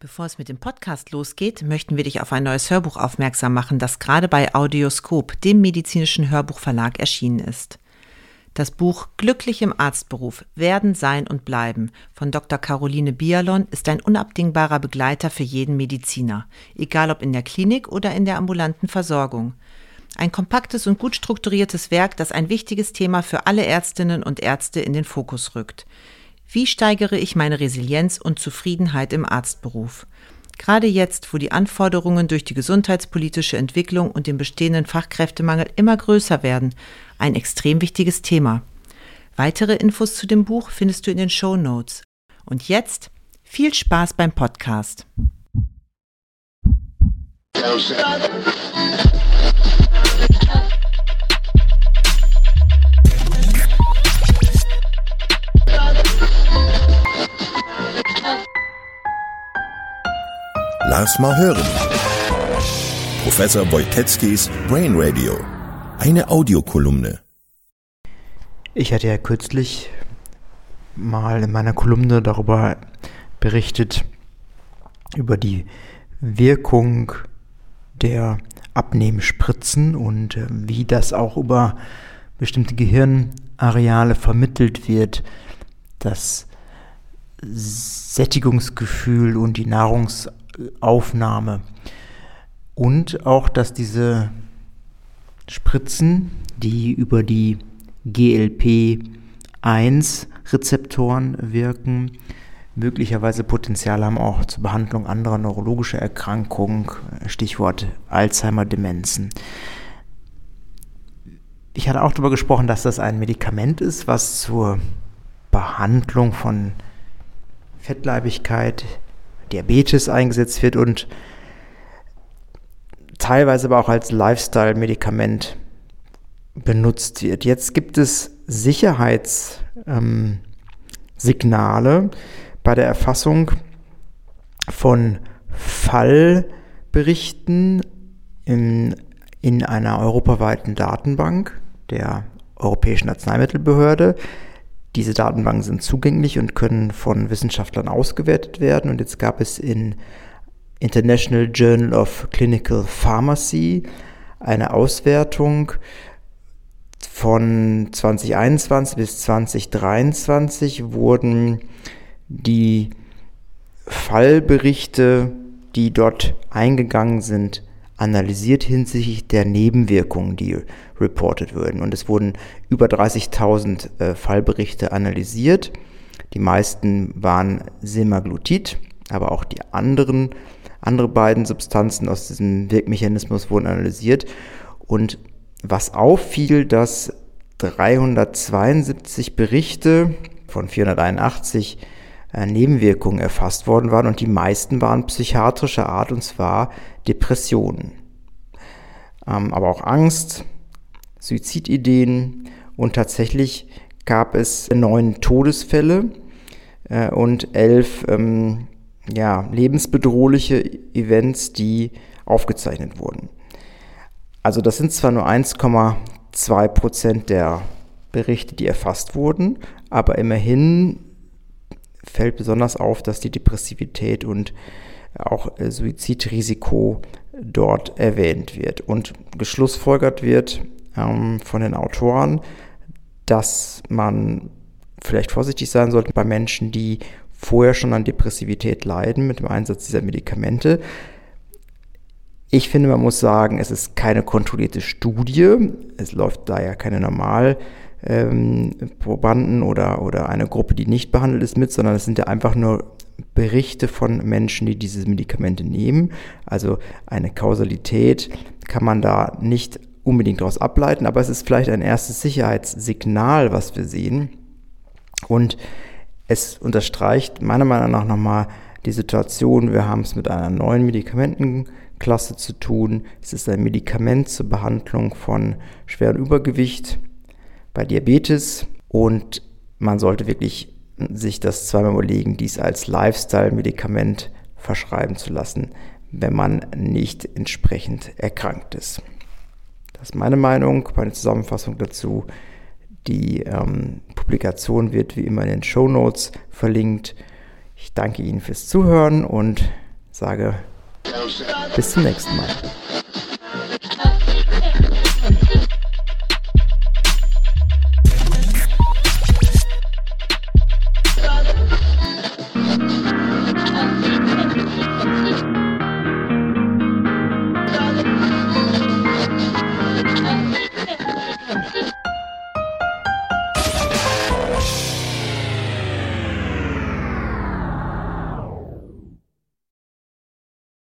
Bevor es mit dem Podcast losgeht, möchten wir dich auf ein neues Hörbuch aufmerksam machen, das gerade bei Audioskop, dem medizinischen Hörbuchverlag, erschienen ist. Das Buch Glücklich im Arztberuf Werden, Sein und Bleiben von Dr. Caroline Bialon ist ein unabdingbarer Begleiter für jeden Mediziner, egal ob in der Klinik oder in der ambulanten Versorgung. Ein kompaktes und gut strukturiertes Werk, das ein wichtiges Thema für alle Ärztinnen und Ärzte in den Fokus rückt. Wie steigere ich meine Resilienz und Zufriedenheit im Arztberuf? Gerade jetzt, wo die Anforderungen durch die gesundheitspolitische Entwicklung und den bestehenden Fachkräftemangel immer größer werden, ein extrem wichtiges Thema. Weitere Infos zu dem Buch findest du in den Show Notes. Und jetzt viel Spaß beim Podcast. Lass mal hören. Professor Wojtecki's Brain Radio. Eine Audiokolumne. Ich hatte ja kürzlich mal in meiner Kolumne darüber berichtet, über die Wirkung der Abnehmspritzen und äh, wie das auch über bestimmte Gehirnareale vermittelt wird, das Sättigungsgefühl und die Nahrungs Aufnahme. Und auch, dass diese Spritzen, die über die GLP-1-Rezeptoren wirken, möglicherweise Potenzial haben auch zur Behandlung anderer neurologischer Erkrankungen, Stichwort Alzheimer-Demenzen. Ich hatte auch darüber gesprochen, dass das ein Medikament ist, was zur Behandlung von Fettleibigkeit, Diabetes eingesetzt wird und teilweise aber auch als Lifestyle-Medikament benutzt wird. Jetzt gibt es Sicherheitssignale ähm, bei der Erfassung von Fallberichten in, in einer europaweiten Datenbank der Europäischen Arzneimittelbehörde. Diese Datenbanken sind zugänglich und können von Wissenschaftlern ausgewertet werden. Und jetzt gab es in International Journal of Clinical Pharmacy eine Auswertung von 2021 bis 2023 wurden die Fallberichte, die dort eingegangen sind, analysiert hinsichtlich der Nebenwirkungen, die reported würden. Und es wurden über 30.000 äh, Fallberichte analysiert. Die meisten waren Semaglutid, aber auch die anderen, andere beiden Substanzen aus diesem Wirkmechanismus wurden analysiert. Und was auffiel, dass 372 Berichte von 481 äh, Nebenwirkungen erfasst worden waren und die meisten waren psychiatrischer Art und zwar Depressionen, ähm, aber auch Angst, Suizidideen und tatsächlich gab es neun Todesfälle äh, und elf ähm, ja, lebensbedrohliche Events, die aufgezeichnet wurden. Also das sind zwar nur 1,2 Prozent der Berichte, die erfasst wurden, aber immerhin fällt besonders auf, dass die Depressivität und auch äh, Suizidrisiko dort erwähnt wird und geschlussfolgert wird ähm, von den Autoren, dass man vielleicht vorsichtig sein sollte bei Menschen, die vorher schon an Depressivität leiden mit dem Einsatz dieser Medikamente. Ich finde, man muss sagen, es ist keine kontrollierte Studie. Es läuft da ja keine normal ähm, Probanden oder, oder eine Gruppe, die nicht behandelt ist, mit, sondern es sind ja einfach nur Berichte von Menschen, die diese Medikamente nehmen. Also eine Kausalität kann man da nicht unbedingt daraus ableiten, aber es ist vielleicht ein erstes Sicherheitssignal, was wir sehen. Und es unterstreicht meiner Meinung nach nochmal die Situation, wir haben es mit einer neuen Medikamentenklasse zu tun. Es ist ein Medikament zur Behandlung von schwerem Übergewicht bei Diabetes und man sollte wirklich sich das zweimal überlegen, dies als Lifestyle-Medikament verschreiben zu lassen, wenn man nicht entsprechend erkrankt ist. Das ist meine Meinung, meine Zusammenfassung dazu. Die ähm, Publikation wird wie immer in den Show Notes verlinkt. Ich danke Ihnen fürs Zuhören und sage bis zum nächsten Mal.